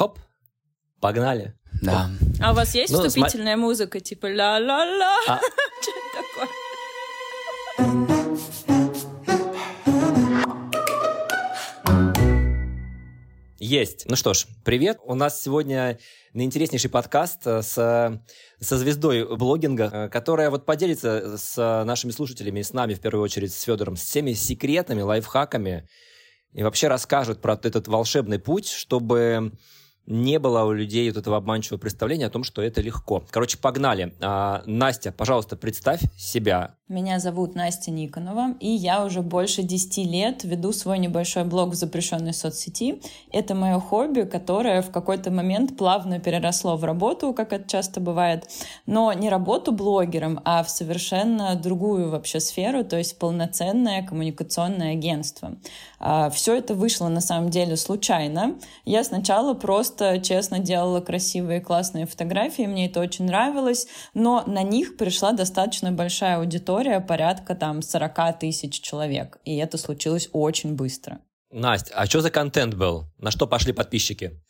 хоп, погнали. Да. А у вас есть Ну, вступительная музыка, типа ла-ла-ла? А- Что это такое? Есть. Ну что ж, привет. У нас сегодня наинтереснейший подкаст э, с, со звездой блогинга, э, которая вот поделится с нашими слушателями и с нами, в первую очередь, с Федором, с всеми секретами, лайфхаками и вообще расскажет про этот волшебный путь, чтобы не было у людей вот этого обманчивого представления о том, что это легко. Короче, погнали. А, Настя, пожалуйста, представь себя. Меня зовут Настя Никонова, и я уже больше 10 лет веду свой небольшой блог в запрещенной соцсети. Это мое хобби, которое в какой-то момент плавно переросло в работу, как это часто бывает, но не работу блогером, а в совершенно другую вообще сферу, то есть полноценное коммуникационное агентство. Все это вышло на самом деле случайно. Я сначала просто честно делала красивые классные фотографии, мне это очень нравилось, но на них пришла достаточно большая аудитория, порядка там 40 тысяч человек, и это случилось очень быстро. Настя, а что за контент был? На что пошли подписчики?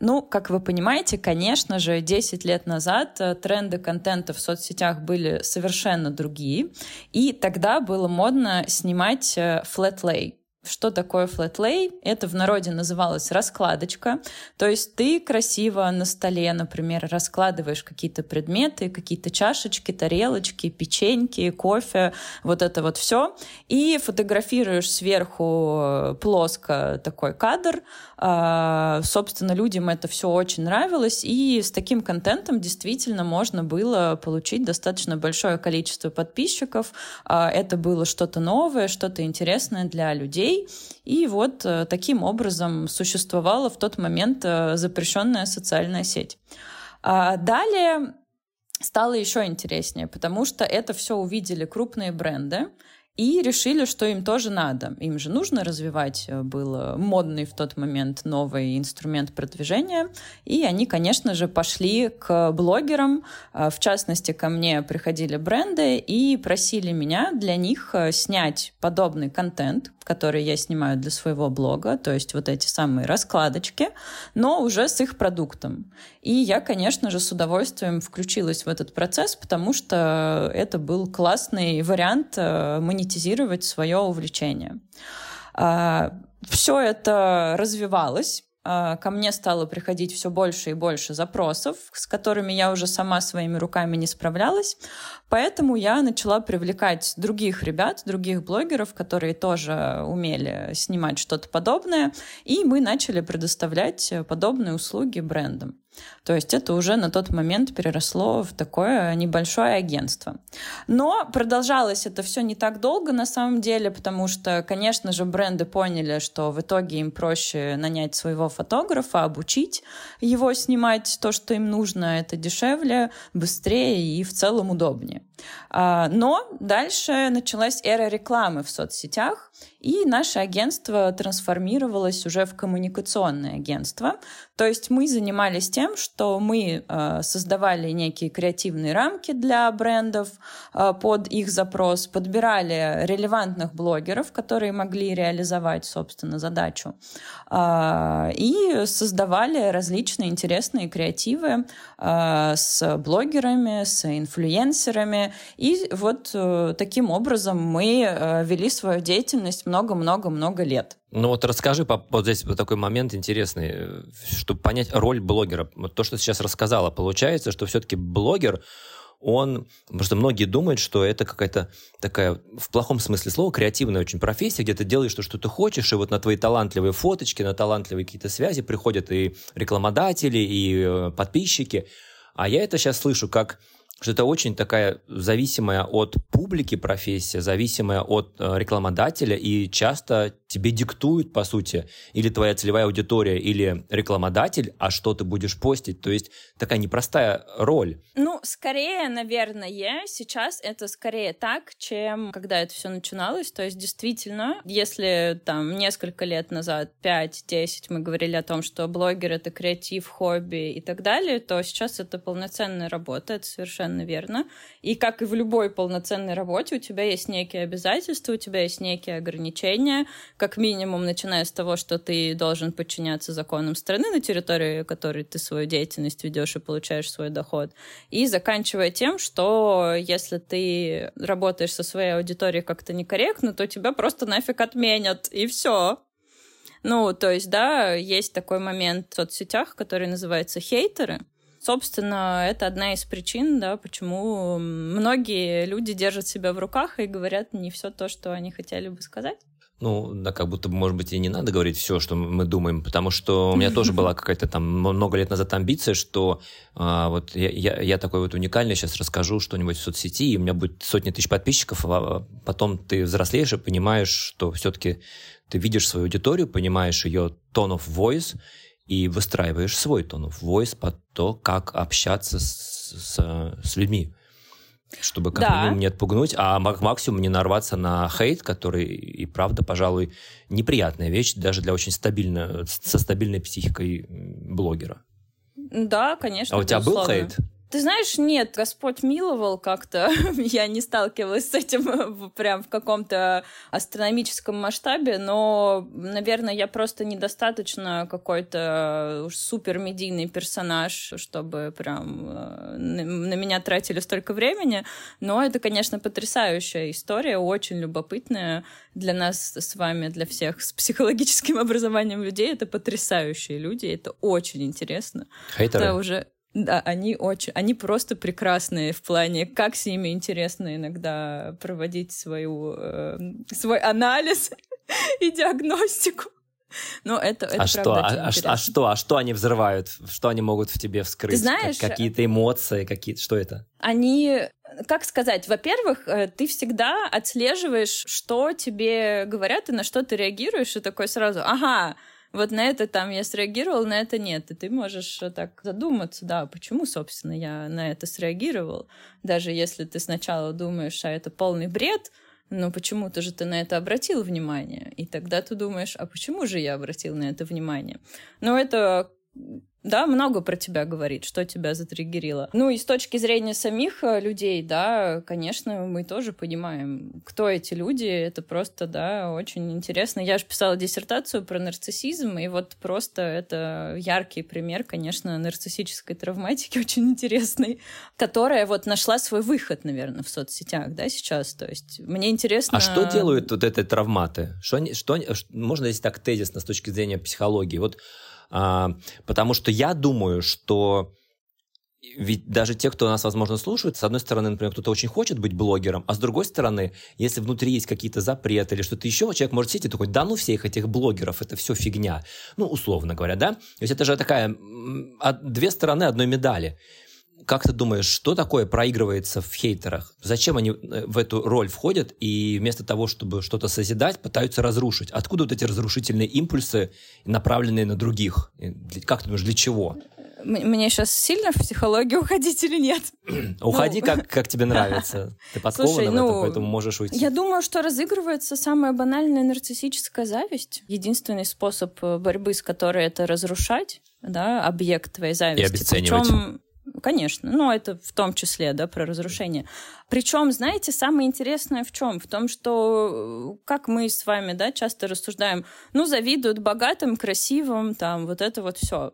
Ну, как вы понимаете, конечно же, 10 лет назад э, тренды контента в соцсетях были совершенно другие, и тогда было модно снимать э, flat lay. Что такое lay? Это в народе называлось раскладочка. То есть ты красиво на столе, например, раскладываешь какие-то предметы, какие-то чашечки, тарелочки, печеньки, кофе, вот это вот все, и фотографируешь сверху плоско такой кадр. А, Собственно, людям это все очень нравилось, и с таким контентом действительно можно было получить достаточно большое количество подписчиков. А, Это было что-то новое, что-то интересное для людей. И вот э, таким образом существовала в тот момент э, запрещенная социальная сеть. А Далее стало еще интереснее, потому что это все увидели крупные бренды, и решили, что им тоже надо. Им же нужно развивать э, был модный в тот момент новый инструмент продвижения. И они, конечно же, пошли к блогерам. В частности, ко мне приходили бренды и просили меня для них снять подобный контент, который я снимаю для своего блога, то есть вот эти самые раскладочки, но уже с их продуктом. И я, конечно же, с удовольствием включилась в этот процесс, потому что это был классный вариант монетизировать свое увлечение. Все это развивалось, ко мне стало приходить все больше и больше запросов, с которыми я уже сама своими руками не справлялась. Поэтому я начала привлекать других ребят, других блогеров, которые тоже умели снимать что-то подобное, и мы начали предоставлять подобные услуги брендам. То есть это уже на тот момент переросло в такое небольшое агентство. Но продолжалось это все не так долго на самом деле, потому что, конечно же, бренды поняли, что в итоге им проще нанять своего фотографа, обучить его снимать то, что им нужно. Это дешевле, быстрее и в целом удобнее. Но дальше началась эра рекламы в соцсетях, и наше агентство трансформировалось уже в коммуникационное агентство. То есть мы занимались тем, что мы э, создавали некие креативные рамки для брендов э, под их запрос, подбирали релевантных блогеров, которые могли реализовать, собственно, задачу, и создавали различные интересные креативы с блогерами, с инфлюенсерами. И вот таким образом мы вели свою деятельность много-много-много лет. Ну вот расскажи, вот здесь вот такой момент интересный, чтобы понять роль блогера. Вот то, что ты сейчас рассказала, получается, что все-таки блогер, он, потому что многие думают, что это какая-то такая, в плохом смысле слова, креативная очень профессия, где ты делаешь то, что ты хочешь, и вот на твои талантливые фоточки, на талантливые какие-то связи приходят и рекламодатели, и подписчики. А я это сейчас слышу как что это очень такая зависимая от публики профессия, зависимая от э, рекламодателя, и часто тебе диктуют, по сути, или твоя целевая аудитория, или рекламодатель, а что ты будешь постить. То есть такая непростая роль. Ну, скорее, наверное, сейчас это скорее так, чем когда это все начиналось. То есть, действительно, если там несколько лет назад, 5-10, мы говорили о том, что блогер — это креатив, хобби и так далее, то сейчас это полноценная работа, это совершенно совершенно верно. И как и в любой полноценной работе, у тебя есть некие обязательства, у тебя есть некие ограничения, как минимум, начиная с того, что ты должен подчиняться законам страны, на территории которой ты свою деятельность ведешь и получаешь свой доход, и заканчивая тем, что если ты работаешь со своей аудиторией как-то некорректно, то тебя просто нафиг отменят, и все. Ну, то есть, да, есть такой момент в соцсетях, который называется хейтеры. Собственно, это одна из причин, да, почему многие люди держат себя в руках и говорят не все то, что они хотели бы сказать. Ну, да, как будто, может быть, и не надо говорить все, что мы думаем, потому что у меня тоже была какая-то там много лет назад амбиция, что а, вот я, я, я такой вот уникальный, сейчас расскажу что-нибудь в соцсети, и у меня будет сотни тысяч подписчиков, а потом ты взрослеешь и понимаешь, что все-таки ты видишь свою аудиторию, понимаешь ее tone of voice, и выстраиваешь свой tone of voice под то, как общаться с, с, с людьми чтобы как да. минимум не отпугнуть, а максимум не нарваться на хейт, который и правда, пожалуй, неприятная вещь даже для очень стабильно, со стабильной психикой блогера. Да, конечно. А у тебя был хейт? Ты знаешь, нет, Господь миловал как-то. Я не сталкивалась с этим прям в каком-то астрономическом масштабе, но, наверное, я просто недостаточно какой-то супер медийный персонаж, чтобы прям э, на меня тратили столько времени. Но это, конечно, потрясающая история, очень любопытная для нас с вами, для всех с психологическим образованием людей. Это потрясающие люди, это очень интересно. Хейтеры? Это уже да, они очень, они просто прекрасные в плане, как с ними интересно иногда проводить свою, э, свой анализ и диагностику. Но это, это а что, а, а, а что, а что они взрывают, что они могут в тебе вскрыть? Ты знаешь, как, какие-то эмоции, какие, что это? Они, как сказать, во-первых, э, ты всегда отслеживаешь, что тебе говорят и на что ты реагируешь, и такой сразу, ага, вот на это там я среагировал, на это нет. И ты можешь так задуматься, да, почему, собственно, я на это среагировал. Даже если ты сначала думаешь, а это полный бред, но почему-то же ты на это обратил внимание. И тогда ты думаешь, а почему же я обратил на это внимание? Но это да, много про тебя говорит, что тебя затриггерило. Ну и с точки зрения самих э, людей, да, конечно, мы тоже понимаем, кто эти люди, это просто, да, очень интересно. Я же писала диссертацию про нарциссизм, и вот просто это яркий пример, конечно, нарциссической травматики, очень интересный, которая вот нашла свой выход, наверное, в соцсетях, да, сейчас, то есть мне интересно... А что делают вот эти травматы? Что, что, можно здесь так тезисно с точки зрения психологии? Вот а, потому что я думаю, что ведь даже те, кто нас, возможно, слушают, с одной стороны, например, кто-то очень хочет быть блогером, а с другой стороны, если внутри есть какие-то запреты или что-то еще, человек может сидеть и такой, да ну всех этих блогеров, это все фигня. Ну, условно говоря, да? То есть это же такая две стороны одной медали. Как ты думаешь, что такое проигрывается в хейтерах? Зачем они э, в эту роль входят и вместо того, чтобы что-то созидать, пытаются разрушить? Откуда вот эти разрушительные импульсы, направленные на других? Как ты думаешь, для чего? Мне сейчас сильно в психологию уходить или нет? Уходи, ну... как, как тебе нравится. Ты подкована Слушай, в этом, ну, поэтому можешь уйти. Я думаю, что разыгрывается самая банальная нарциссическая зависть. Единственный способ э, борьбы с которой это разрушать, да, объект твоей зависти. И обесценивать. Причем Конечно, ну это в том числе, да, про разрушение. Причем, знаете, самое интересное в чем? В том, что э, как мы с вами, да, часто рассуждаем, ну завидуют богатым, красивым, там вот это вот все.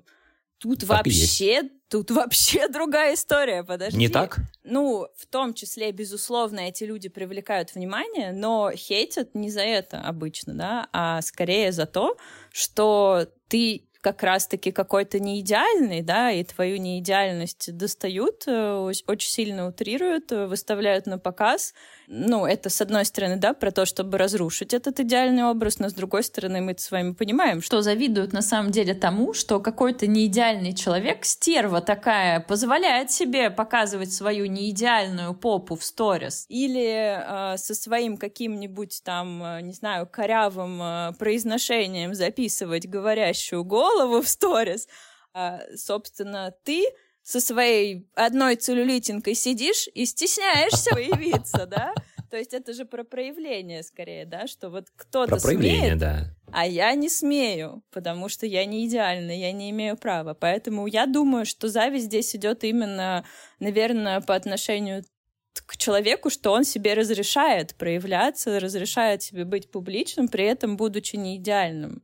Тут так вообще, тут вообще другая история, подожди. Не так? Ну, в том числе, безусловно, эти люди привлекают внимание, но хейтят не за это обычно, да, а скорее за то, что ты как раз-таки какой-то неидеальный, да, и твою неидеальность достают, э, очень сильно утрируют, э, выставляют на показ, ну, это, с одной стороны, да, про то, чтобы разрушить этот идеальный образ, но с другой стороны, мы с вами понимаем, что завидуют на самом деле тому, что какой-то неидеальный человек, стерва такая, позволяет себе показывать свою неидеальную попу в сторис или э, со своим каким-нибудь там, э, не знаю, корявым э, произношением записывать говорящую голову в сторис. А, собственно, ты со своей одной целлюлитинкой сидишь и стесняешься появиться, да? То есть это же про проявление скорее, да, что вот кто-то Про проявление, смеет, да. А я не смею, потому что я не идеальна, я не имею права. Поэтому я думаю, что зависть здесь идет именно, наверное, по отношению к человеку, что он себе разрешает проявляться, разрешает себе быть публичным, при этом будучи не идеальным.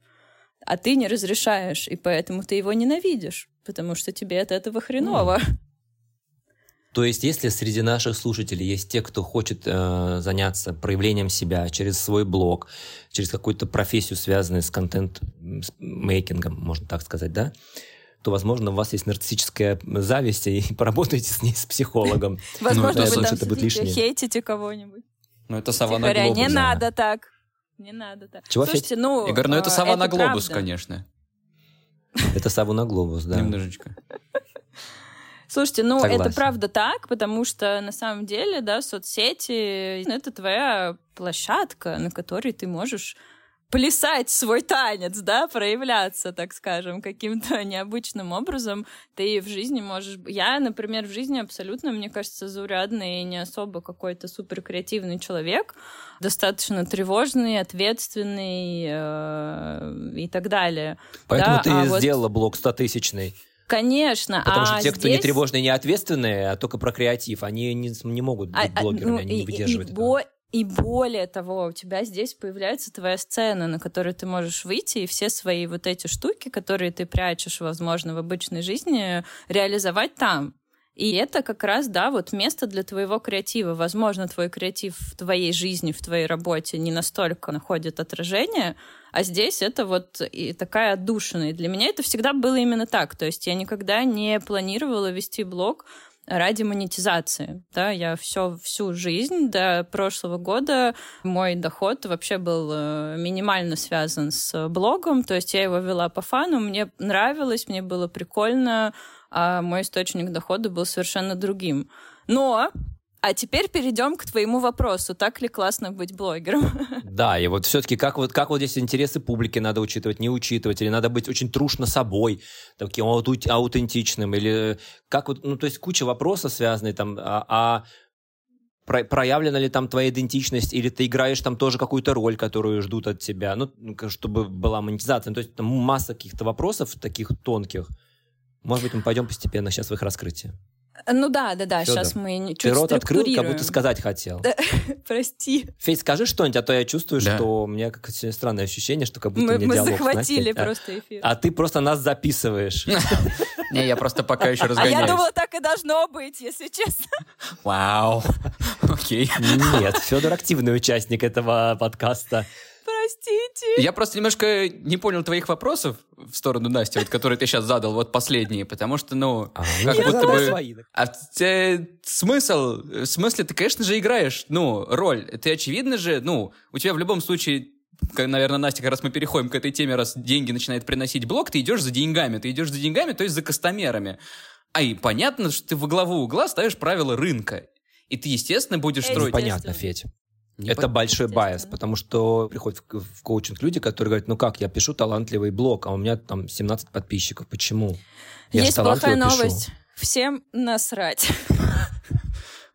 А ты не разрешаешь, и поэтому ты его ненавидишь, потому что тебе от этого хреново. Mm. То есть, если среди наших слушателей есть те, кто хочет э, заняться проявлением себя через свой блог, через какую-то профессию, связанную с контент-мейкингом, можно так сказать, да, то, возможно, у вас есть нарциссическая зависть, и поработаете с ней с психологом. Возможно, вы там сидите, хейтите кого-нибудь. Ну, это сова на глобус. не надо так. Не надо так. Чего Слушайте, ну... Игорь, ну это сова на глобус, конечно. Это сова на глобус, да. Немножечко. Слушайте, ну Согласен. это правда так, потому что на самом деле, да, соцсети — это твоя площадка, на которой ты можешь плясать свой танец, да, проявляться, так скажем, каким-то необычным образом. Ты в жизни можешь... Я, например, в жизни абсолютно, мне кажется, заурядный и не особо какой-то супер креативный человек, достаточно тревожный, ответственный э, и так далее. Поэтому да? ты а сделала вот... блог 100-тысячный. Конечно. Потому а что те, здесь... кто не тревожные, не ответственные, а только про креатив, они не, не могут быть а, блогерами, ну, они не выдерживают и, этого. И более того, у тебя здесь появляется твоя сцена, на которой ты можешь выйти, и все свои вот эти штуки, которые ты прячешь, возможно, в обычной жизни, реализовать там. И это как раз, да, вот место для твоего креатива. Возможно, твой креатив в твоей жизни, в твоей работе не настолько находит отражение, а здесь это вот и такая отдушина. И для меня это всегда было именно так. То есть я никогда не планировала вести блог ради монетизации. Да, я все, всю жизнь до прошлого года мой доход вообще был э, минимально связан с блогом, то есть я его вела по фану, мне нравилось, мне было прикольно, а мой источник дохода был совершенно другим. Но а теперь перейдем к твоему вопросу. Так ли классно быть блогером? Да, и вот все-таки как вот, как вот здесь интересы публики надо учитывать, не учитывать, или надо быть очень трушно собой, таким аутентичным, или как вот, ну, то есть куча вопросов связанных там, а, а проявлена ли там твоя идентичность, или ты играешь там тоже какую-то роль, которую ждут от тебя, ну, чтобы была монетизация. Ну, то есть там масса каких-то вопросов таких тонких. Может быть, мы пойдем постепенно сейчас в их раскрытие. Ну да, да, да, Федор, сейчас мы чуть Ты рот открыл, как будто сказать хотел. Да, прости. Федь, скажи что-нибудь, а то я чувствую, да. что у меня какое-то странное ощущение, что как будто мы, у меня мы диалог захватили Настей, просто эфир. А, а ты просто нас записываешь. Не, я просто пока еще разгоняюсь. А я думала, так и должно быть, если честно. Вау. Окей. Нет, Федор активный участник этого подкаста простите. Я просто немножко не понял твоих вопросов в сторону Насти, вот, которые ты сейчас задал, вот последние, потому что, ну, а, как я будто бы... Свои. А э, смысл, в смысле, ты, конечно же, играешь, ну, роль. Ты, очевидно же, ну, у тебя в любом случае наверное, Настя, как раз мы переходим к этой теме, раз деньги начинает приносить блог, ты идешь за деньгами. Ты идешь за деньгами, то есть за customer ами. А и понятно, что ты во главу угла ставишь правила рынка. И ты, естественно, будешь строить... Понятно, Федь. Не это по... большой bias, потому что приходят в, в коучинг люди, которые говорят, ну как, я пишу талантливый блог, а у меня там 17 подписчиков, почему? Я Есть плохая новость. Пишу. Всем насрать.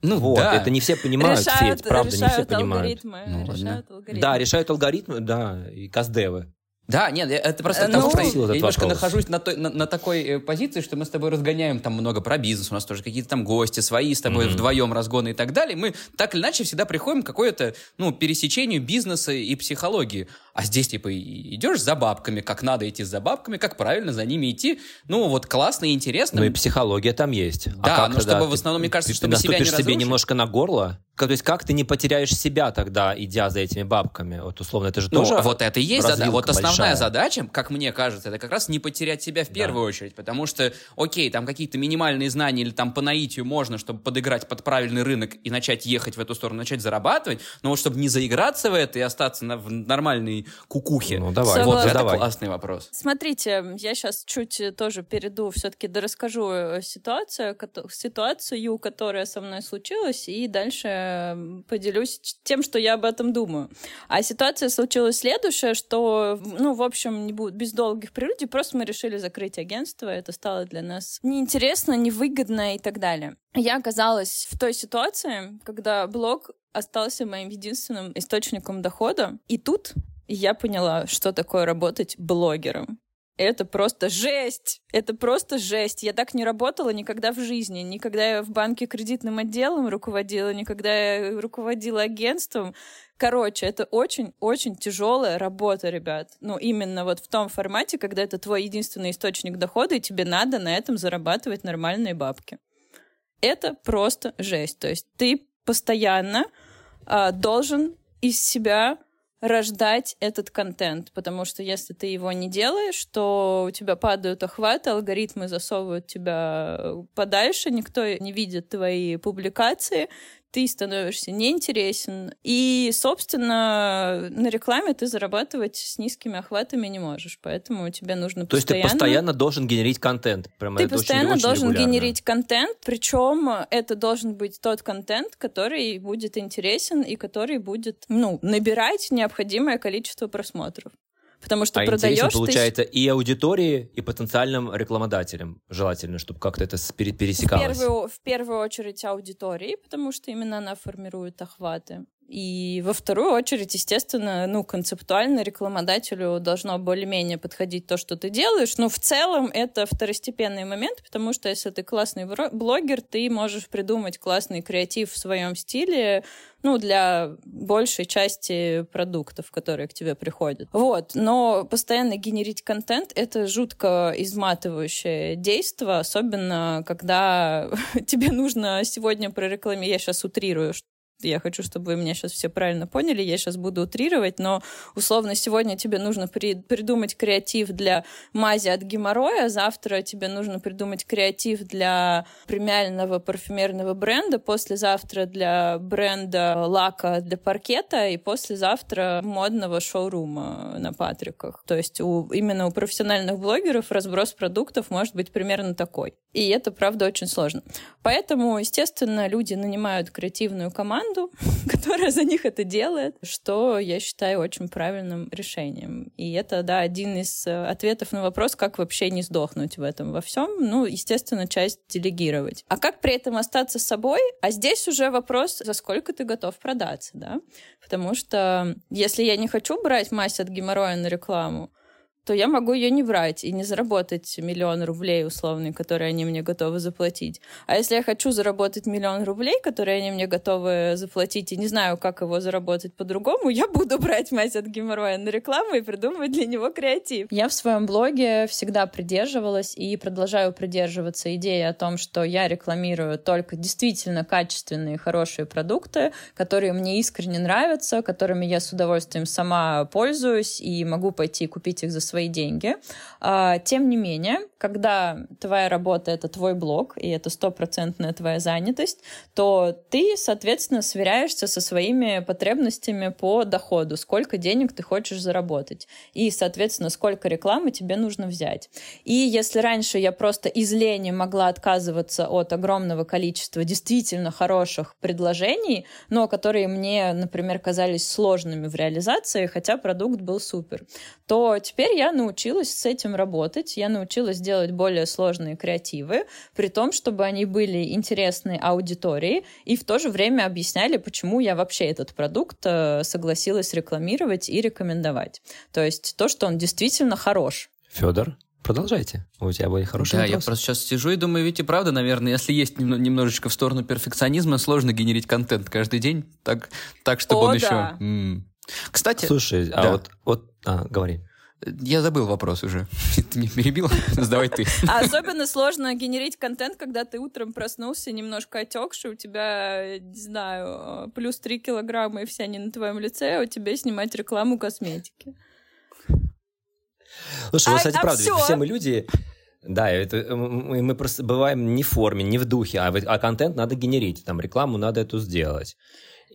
Ну вот, да. это не все понимают, решают, Федь, правда, не все понимают. Алгоритмы, ну, решают алгоритмы. Да, решают алгоритмы, да, и каздевы. Да, нет, это просто ну, потому, что я немножко вопрос. нахожусь на, той, на, на такой э, позиции, что мы с тобой разгоняем там много про бизнес, у нас тоже какие-то там гости свои с тобой mm-hmm. вдвоем разгоны и так далее. Мы так или иначе всегда приходим к какое-то, ну, пересечению бизнеса и психологии. А здесь, типа, идешь за бабками, как надо идти за бабками, как правильно за ними идти. Ну, вот классно и интересно. Ну и психология там есть. А да, а но чтобы в основном, мне кажется, ты, чтобы ты себя не себе немножко на горло, то есть как ты не потеряешь себя тогда, идя за этими бабками? Вот условно, это же ну, тоже Вот это и есть задача. Вот основная большая. задача, как мне кажется, это как раз не потерять себя в первую да. очередь. Потому что, окей, там какие-то минимальные знания или там по наитию можно, чтобы подыграть под правильный рынок и начать ехать в эту сторону, начать зарабатывать. Но вот чтобы не заиграться в это и остаться на, в нормальной кукухе. Ну, давай. Вот это давай. классный вопрос. Смотрите, я сейчас чуть тоже перейду, все-таки расскажу э, ситуацию, ситуацию, которая со мной случилась, и дальше поделюсь тем, что я об этом думаю. А ситуация случилась следующая, что, ну, в общем, не будет без долгих прелюдий, просто мы решили закрыть агентство, это стало для нас неинтересно, невыгодно и так далее. Я оказалась в той ситуации, когда блог остался моим единственным источником дохода. И тут я поняла, что такое работать блогером. Это просто жесть! Это просто жесть. Я так не работала никогда в жизни. Никогда я в банке кредитным отделом руководила, никогда я руководила агентством. Короче, это очень-очень тяжелая работа, ребят. Ну, именно вот в том формате, когда это твой единственный источник дохода, и тебе надо на этом зарабатывать нормальные бабки. Это просто жесть. То есть ты постоянно э, должен из себя рождать этот контент, потому что если ты его не делаешь, то у тебя падают охваты, алгоритмы засовывают тебя подальше, никто не видит твои публикации, ты становишься неинтересен. И, собственно, на рекламе ты зарабатывать с низкими охватами не можешь. Поэтому тебе нужно То постоянно... есть ты постоянно должен генерить контент? Прямо ты постоянно очень, должен регулярно. генерить контент, причем это должен быть тот контент, который будет интересен и который будет, ну, набирать необходимое количество просмотров. Потому что а продаешь получается, ты... и аудитории, и потенциальным рекламодателям желательно, чтобы как-то это пересекалось. В первую, в первую очередь аудитории, потому что именно она формирует охваты. И во вторую очередь, естественно, ну, концептуально рекламодателю должно более-менее подходить то, что ты делаешь. Но в целом это второстепенный момент, потому что если ты классный блогер, ты можешь придумать классный креатив в своем стиле, ну, для большей части продуктов, которые к тебе приходят. Вот, но постоянно генерить контент — это жутко изматывающее действие, особенно когда тебе нужно сегодня прорекламировать, я сейчас утрирую, я хочу, чтобы вы меня сейчас все правильно поняли, я сейчас буду утрировать, но условно сегодня тебе нужно при, придумать креатив для мази от геморроя, завтра тебе нужно придумать креатив для премиального парфюмерного бренда, послезавтра для бренда лака для паркета и послезавтра модного шоурума на Патриках. То есть у, именно у профессиональных блогеров разброс продуктов может быть примерно такой. И это, правда, очень сложно. Поэтому, естественно, люди нанимают креативную команду, команду, которая за них это делает, что я считаю очень правильным решением. И это, да, один из э, ответов на вопрос, как вообще не сдохнуть в этом во всем. Ну, естественно, часть делегировать. А как при этом остаться собой? А здесь уже вопрос, за сколько ты готов продаться, да? Потому что если я не хочу брать мазь от геморроя на рекламу, то я могу ее не брать и не заработать миллион рублей условный, которые они мне готовы заплатить. А если я хочу заработать миллион рублей, которые они мне готовы заплатить, и не знаю, как его заработать по-другому, я буду брать мать от геморроя на рекламу и придумывать для него креатив. Я в своем блоге всегда придерживалась и продолжаю придерживаться идеи о том, что я рекламирую только действительно качественные, хорошие продукты, которые мне искренне нравятся, которыми я с удовольствием сама пользуюсь и могу пойти купить их за свои свои деньги. А, тем не менее, когда твоя работа — это твой блог, и это стопроцентная твоя занятость, то ты, соответственно, сверяешься со своими потребностями по доходу, сколько денег ты хочешь заработать, и, соответственно, сколько рекламы тебе нужно взять. И если раньше я просто из лени могла отказываться от огромного количества действительно хороших предложений, но которые мне, например, казались сложными в реализации, хотя продукт был супер, то теперь я научилась с этим работать, я научилась делать более сложные креативы, при том, чтобы они были интересны аудитории и в то же время объясняли, почему я вообще этот продукт э, согласилась рекламировать и рекомендовать. То есть то, что он действительно хорош. Федор? Продолжайте. У тебя были хорошие Да, вопросы. я просто сейчас сижу и думаю, ведь и правда, наверное, если есть немножечко в сторону перфекционизма, сложно генерить контент каждый день, так, так чтобы О, он да. еще... М-м. Кстати... Слушай, а да. а вот... вот а, говори. Я забыл вопрос уже. Ты не перебил? Сдавай ты. А особенно сложно генерить контент, когда ты утром проснулся немножко отекший, у тебя, не знаю, плюс 3 килограмма, и все они на твоем лице, а у тебя снимать рекламу косметики. Слушай, ну, а, кстати, а правда, все. все мы люди, да, это, мы просто бываем не в форме, не в духе, а, а контент надо генерить, там рекламу надо эту сделать.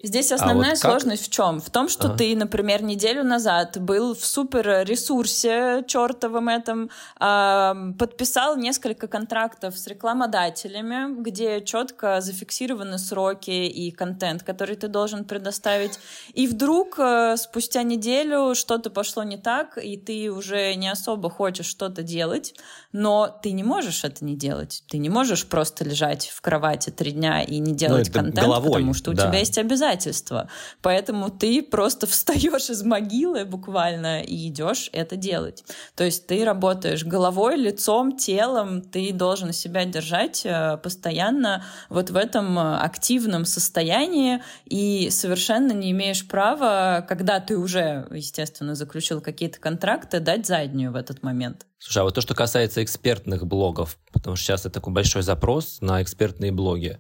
Здесь основная а вот сложность в чем? В том, что ага. ты, например, неделю назад был в супер ресурсе чертовом этом, э, подписал несколько контрактов с рекламодателями, где четко зафиксированы сроки и контент, который ты должен предоставить. И вдруг э, спустя неделю что-то пошло не так, и ты уже не особо хочешь что-то делать, но ты не можешь это не делать. Ты не можешь просто лежать в кровати три дня и не ну, делать ну, контент, головой, потому что у да. тебя есть обязательства. Поэтому ты просто встаешь из могилы буквально и идешь это делать. То есть ты работаешь головой, лицом, телом, ты должен себя держать э, постоянно вот в этом активном состоянии и совершенно не имеешь права, когда ты уже, естественно, заключил какие-то контракты, дать заднюю в этот момент. Слушай, а вот то, что касается экспертных блогов, потому что сейчас это такой большой запрос на экспертные блоги,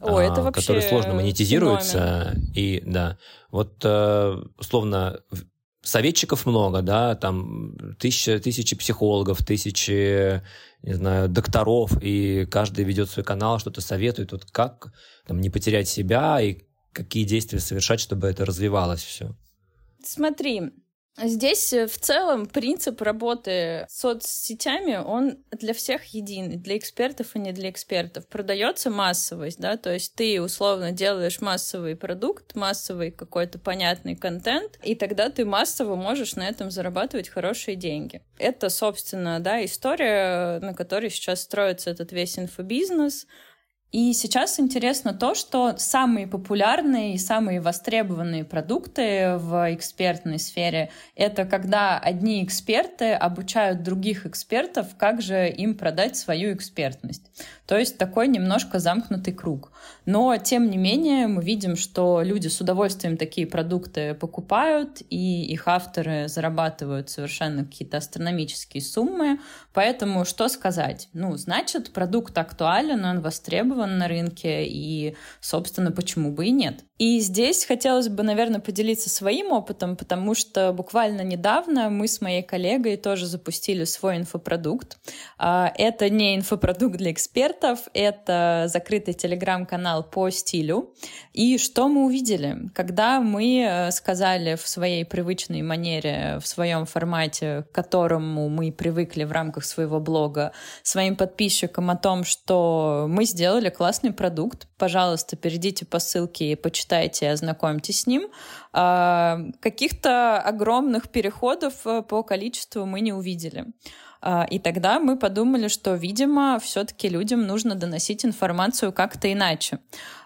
О, а, это вообще которые сложно монетизируются. Феномен. И да, вот э, условно советчиков много, да, там тысячи, тысячи психологов, тысячи, не знаю, докторов, и каждый ведет свой канал, что-то советует, вот как там, не потерять себя и какие действия совершать, чтобы это развивалось все. Смотри, Здесь э, в целом принцип работы с соцсетями, он для всех един, для экспертов и не для экспертов. Продается массовость, да, то есть ты условно делаешь массовый продукт, массовый какой-то понятный контент, и тогда ты массово можешь на этом зарабатывать хорошие деньги. Это, собственно, да, история, на которой сейчас строится этот весь инфобизнес, и сейчас интересно то, что самые популярные и самые востребованные продукты в экспертной сфере — это когда одни эксперты обучают других экспертов, как же им продать свою экспертность. То есть такой немножко замкнутый круг. Но, тем не менее, мы видим, что люди с удовольствием такие продукты покупают, и их авторы зарабатывают совершенно какие-то астрономические суммы. Поэтому что сказать? Ну, значит, продукт актуален, он востребован на рынке, и, собственно, почему бы и нет. И здесь хотелось бы, наверное, поделиться своим опытом, потому что буквально недавно мы с моей коллегой тоже запустили свой инфопродукт. А, это не инфопродукт для экспертов, это закрытый телеграм-канал по стилю. И что мы увидели? Когда мы э, сказали в своей привычной манере, в своем формате, к которому мы привыкли в рамках своего блога, своим подписчикам о том, что мы сделали классный продукт, пожалуйста, перейдите по ссылке и почитайте почитайте, ознакомьтесь с ним. А, каких-то огромных переходов э, по количеству мы не увидели. А, и тогда мы подумали, что, видимо, все-таки людям нужно доносить информацию как-то иначе.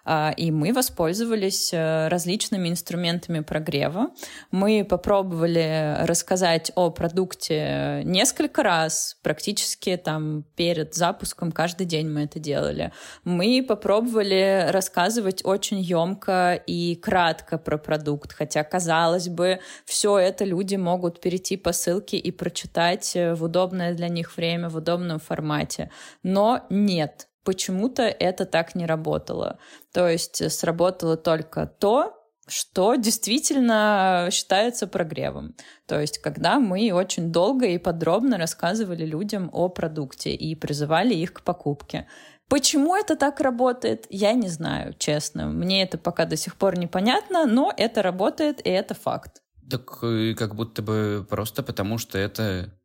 А, и мы воспользовались э, различными инструментами прогрева. Мы попробовали рассказать о продукте несколько раз, практически там перед запуском каждый день мы это делали. Мы попробовали рассказывать очень емко и кратко про продукт, хотя, казалось бы, все это люди могут перейти по ссылке и прочитать в удобное для них время, в удобном формате. Но нет, почему-то это так не работало. То есть сработало только то, что действительно считается прогревом. То есть, когда мы очень долго и подробно рассказывали людям о продукте и призывали их к покупке. Почему это так работает, я не знаю, честно. Мне это пока до сих пор непонятно, но это работает, и это факт. Так э, как будто бы просто потому, что это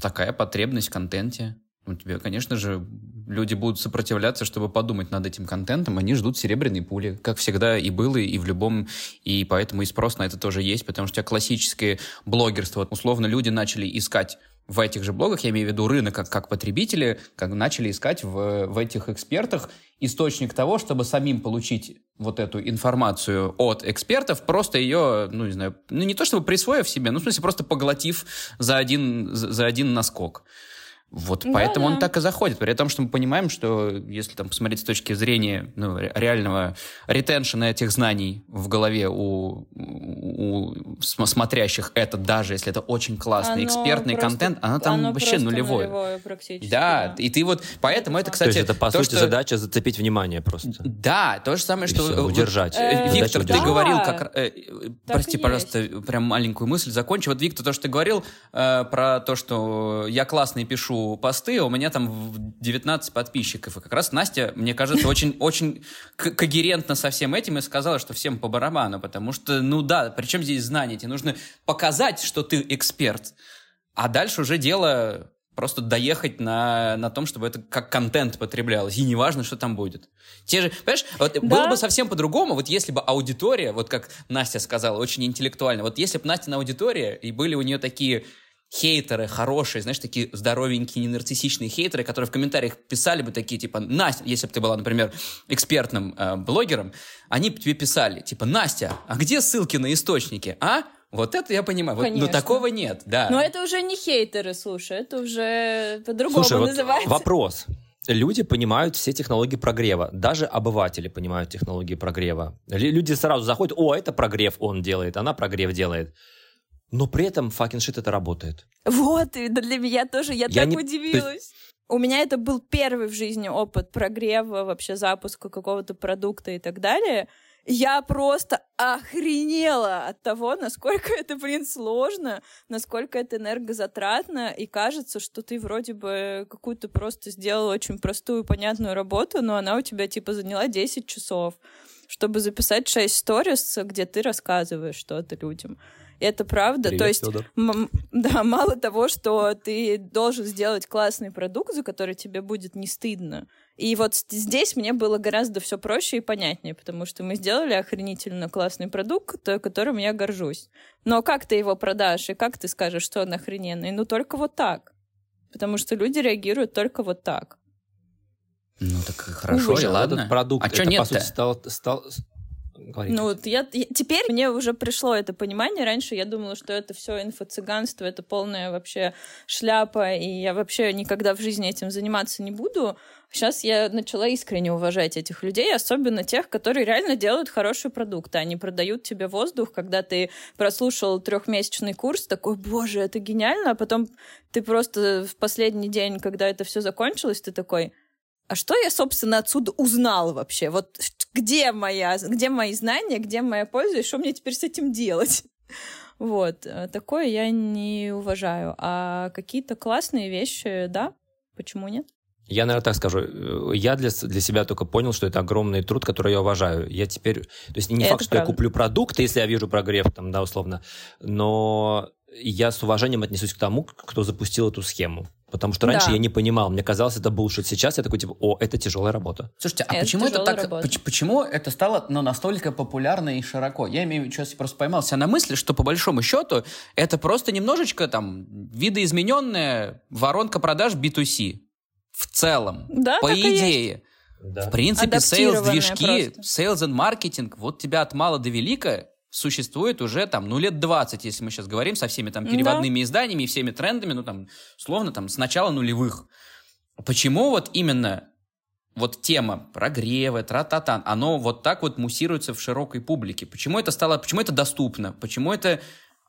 такая потребность в контенте. У тебя, конечно же, люди будут сопротивляться, чтобы подумать над этим контентом, они ждут серебряной пули, как всегда и было, и в любом, и поэтому и спрос на это тоже есть, потому что у тебя классическое блогерство, условно, люди начали искать в этих же блогах, я имею в виду рынок как, как потребители, как начали искать в, в этих экспертах источник того, чтобы самим получить вот эту информацию от экспертов, просто ее, ну, не знаю, ну, не то чтобы присвоив себе, ну, в смысле, просто поглотив за один, за один наскок. Вот да, поэтому да. он так и заходит. При том, что мы понимаем, что если там посмотреть с точки зрения ну, реального ретеншена этих знаний в голове у, у смотрящих это, даже если это очень классный оно экспертный просто, контент, оно там оно вообще нулевое. нулевое да, да, и ты вот, поэтому это, кстати... То есть это, по то, сути, что... задача зацепить внимание просто. Да, то же самое, что... Все, удержать. Э, Виктор, ты говорил, как... Э, прости, пожалуйста, прям маленькую мысль закончи. Вот, Виктор, то, что ты говорил э, про то, что я классно пишу посты, а у меня там 19 подписчиков. И как раз Настя, мне кажется, очень, очень когерентно со всем этим и сказала, что всем по барабану, потому что, ну да, причем здесь знания? Тебе нужно показать, что ты эксперт, а дальше уже дело просто доехать на, на том, чтобы это как контент потреблялось. И неважно, что там будет. Те же, понимаешь, вот да. было бы совсем по-другому, вот если бы аудитория, вот как Настя сказала, очень интеллектуально, вот если бы Настя на аудитория, и были у нее такие хейтеры хорошие, знаешь, такие здоровенькие, не нарциссичные хейтеры, которые в комментариях писали бы такие, типа, Настя, если бы ты была, например, экспертным э, блогером, они бы тебе писали, типа, Настя, а где ссылки на источники, а? Вот это я понимаю. Вот, но такого нет, да. Но это уже не хейтеры, слушай, это уже по-другому слушай, называется. Вот вопрос. Люди понимают все технологии прогрева. Даже обыватели понимают технологии прогрева. Люди сразу заходят, о, это прогрев он делает, она прогрев делает. Но при этом fucking shit это работает. Вот, и для меня тоже, я, я так не... удивилась. У меня это был первый в жизни опыт прогрева, вообще запуска какого-то продукта и так далее. Я просто охренела от того, насколько это, блин, сложно, насколько это энергозатратно, и кажется, что ты вроде бы какую-то просто сделал очень простую, понятную работу, но она у тебя, типа, заняла 10 часов, чтобы записать 6 сторис, где ты рассказываешь что-то людям. Это правда. Привет, То есть, да, мало того, что ты должен сделать классный продукт, за который тебе будет не стыдно. И вот здесь мне было гораздо все проще и понятнее, потому что мы сделали охренительно классный продукт, которым я горжусь. Но как ты его продашь и как ты скажешь, что он охрененный? Ну, только вот так. Потому что люди реагируют только вот так. Ну так хорошо, и ладно. Этот продукт, а что нет-то? Стал, стал, говорить. Ну, вот я, теперь мне уже пришло это понимание. Раньше я думала, что это все инфо-цыганство, это полная вообще шляпа, и я вообще никогда в жизни этим заниматься не буду. Сейчас я начала искренне уважать этих людей, особенно тех, которые реально делают хорошие продукты. Они продают тебе воздух, когда ты прослушал трехмесячный курс, такой, боже, это гениально, а потом ты просто в последний день, когда это все закончилось, ты такой, а что я, собственно, отсюда узнал вообще? Вот где, моя, где мои знания, где моя польза, и что мне теперь с этим делать? Вот, э, такое я не уважаю. А какие-то классные вещи, да, почему нет? Я, наверное, так скажу. Э, я для, для себя только понял, что это огромный труд, который я уважаю. Я теперь... То есть не это факт, что правда. я куплю продукт, если я вижу прогрев, там, да, условно, но я с уважением отнесусь к тому, кто запустил эту схему. Потому что раньше да. я не понимал, мне казалось, это булшит. Сейчас я такой, типа, о, это тяжелая работа. Слушайте, а это почему это так, работа. почему это стало ну, настолько популярно и широко? Я имею в виду, сейчас просто поймал себя на мысли, что по большому счету это просто немножечко там видоизмененная воронка продаж B2C в целом, да, по идее. Да. В принципе, sales-движки, sales и маркетинг, вот тебя от мала до велика существует уже там, ну, лет 20, если мы сейчас говорим, со всеми там переводными да. изданиями и всеми трендами, ну, там, словно там с начала нулевых. Почему вот именно вот тема прогрева, тра-та-та, оно вот так вот муссируется в широкой публике? Почему это стало, почему это доступно? Почему это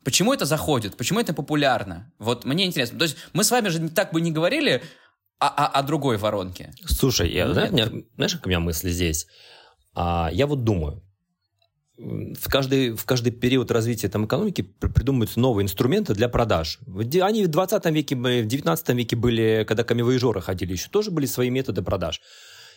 Почему это заходит? Почему это популярно? Вот мне интересно. То есть мы с вами же так бы не говорили о, о, о другой воронке. Слушай, я, знаешь, знаешь, как у меня мысли здесь? А, я вот думаю, в каждый, в каждый период развития там, экономики придумываются новые инструменты для продаж. Они в 20 веке, в 19 веке были, когда камевоежоры ходили, еще тоже были свои методы продаж.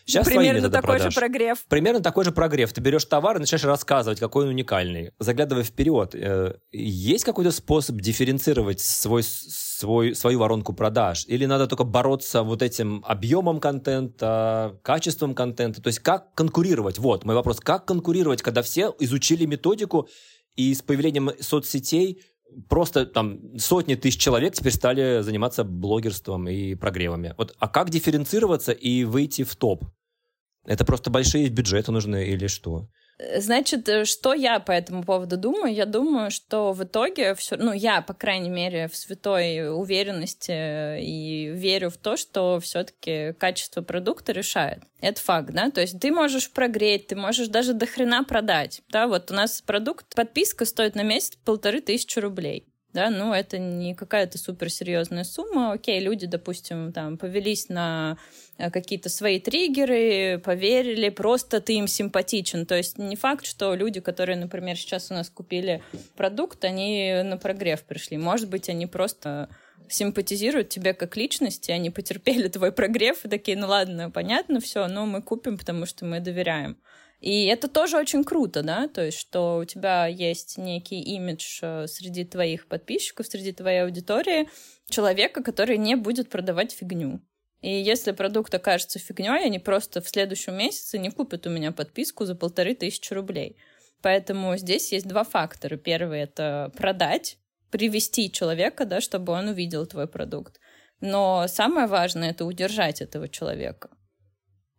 Сейчас Примерно такой продаж. же прогрев. Примерно такой же прогрев. Ты берешь товар и начинаешь рассказывать, какой он уникальный. Заглядывая вперед, э, есть какой-то способ дифференцировать свой, свой, свою воронку продаж? Или надо только бороться вот этим объемом контента, качеством контента? То есть как конкурировать? Вот мой вопрос. Как конкурировать, когда все изучили методику и с появлением соцсетей просто там сотни тысяч человек теперь стали заниматься блогерством и прогревами. Вот, а как дифференцироваться и выйти в топ? Это просто большие бюджеты нужны или что? Значит, э, что я по этому поводу думаю? Я думаю, что в итоге все, ну, я, по крайней мере, в святой уверенности э, и верю в то, что все-таки качество продукта решает. Это факт, да? То есть ты можешь прогреть, ты можешь даже до хрена продать, да? Вот у нас продукт, подписка стоит на месяц полторы тысячи рублей да, ну, это не какая-то суперсерьезная сумма. Окей, люди, допустим, там, повелись на э, какие-то свои триггеры, поверили, просто ты им симпатичен. То есть не факт, что люди, которые, например, сейчас у нас купили продукт, они на прогрев пришли. Может быть, они просто симпатизируют тебе как личности, они потерпели твой прогрев и такие, ну ладно, понятно все, но мы купим, потому что мы доверяем. И это тоже очень круто, да, то есть, что у тебя есть некий имидж э, среди твоих подписчиков, среди твоей аудитории, человека, который не будет продавать фигню. И если продукт окажется фигней, они просто в следующем месяце не купят у меня подписку за полторы тысячи рублей. Поэтому здесь есть два фактора. Первый — это продать, привести человека, да, чтобы он увидел твой продукт. Но самое важное — это удержать этого человека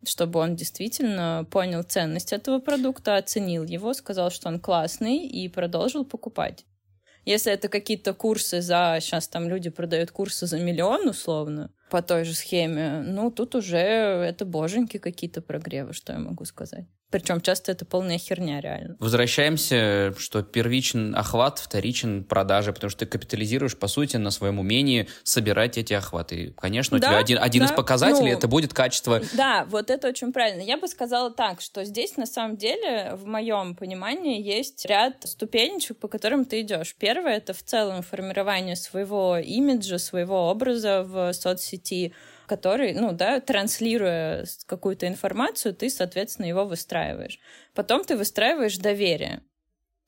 чтобы он действительно понял ценность этого продукта, оценил его, сказал, что он классный и продолжил покупать. Если это какие-то курсы за... Сейчас там люди продают курсы за миллион условно по той же схеме, ну, тут уже это боженьки какие-то прогревы, что я могу сказать. Причем часто это полная херня, реально. Возвращаемся, что первичен охват, вторичен продажа, потому что ты капитализируешь, по сути, на своем умении собирать эти охваты. И, конечно, у да, тебя один, один да. из показателей ну, это будет качество. Да, вот это очень правильно. Я бы сказала так, что здесь на самом деле, в моем понимании, есть ряд ступенечек, по которым ты идешь. Первое это в целом формирование своего имиджа, своего образа в соцсети который, ну, да, транслируя какую-то информацию, ты, соответственно, его выстраиваешь. Потом ты выстраиваешь доверие.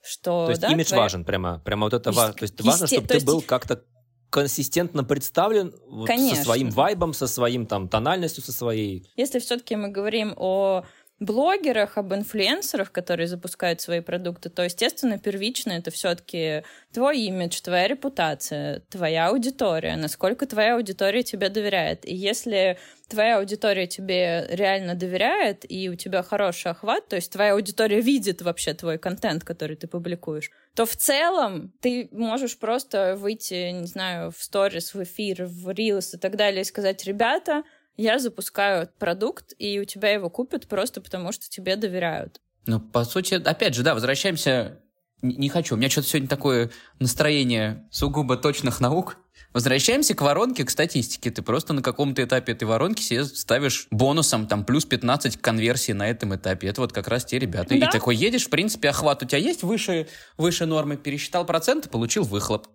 Что, то есть да, имидж твоя... важен, прямо, прямо вот это важно. То есть Есте... важно, чтобы то ты есть... был как-то консистентно представлен вот со своим вайбом, со своим там тональностью, со своей. Если все-таки мы говорим о блогерах, об инфлюенсерах, которые запускают свои продукты, то, естественно, первично это все-таки твой имидж, твоя репутация, твоя аудитория, насколько твоя аудитория тебе доверяет. И если твоя аудитория тебе реально доверяет, и у тебя хороший охват, то есть твоя аудитория видит вообще твой контент, который ты публикуешь, то в целом ты можешь просто выйти, не знаю, в сторис, в эфир, в рилс и так далее и сказать, ребята, я запускаю продукт, и у тебя его купят просто потому, что тебе доверяют. Ну, по сути, опять же, да, возвращаемся... Не хочу, у меня что-то сегодня такое настроение сугубо точных наук. Возвращаемся к воронке, к статистике. Ты просто на каком-то этапе этой воронки себе ставишь бонусом там плюс 15 конверсий на этом этапе. Это вот как раз те ребята. Да? И такой едешь, в принципе, охват у тебя есть выше, выше нормы, пересчитал проценты, получил выхлоп.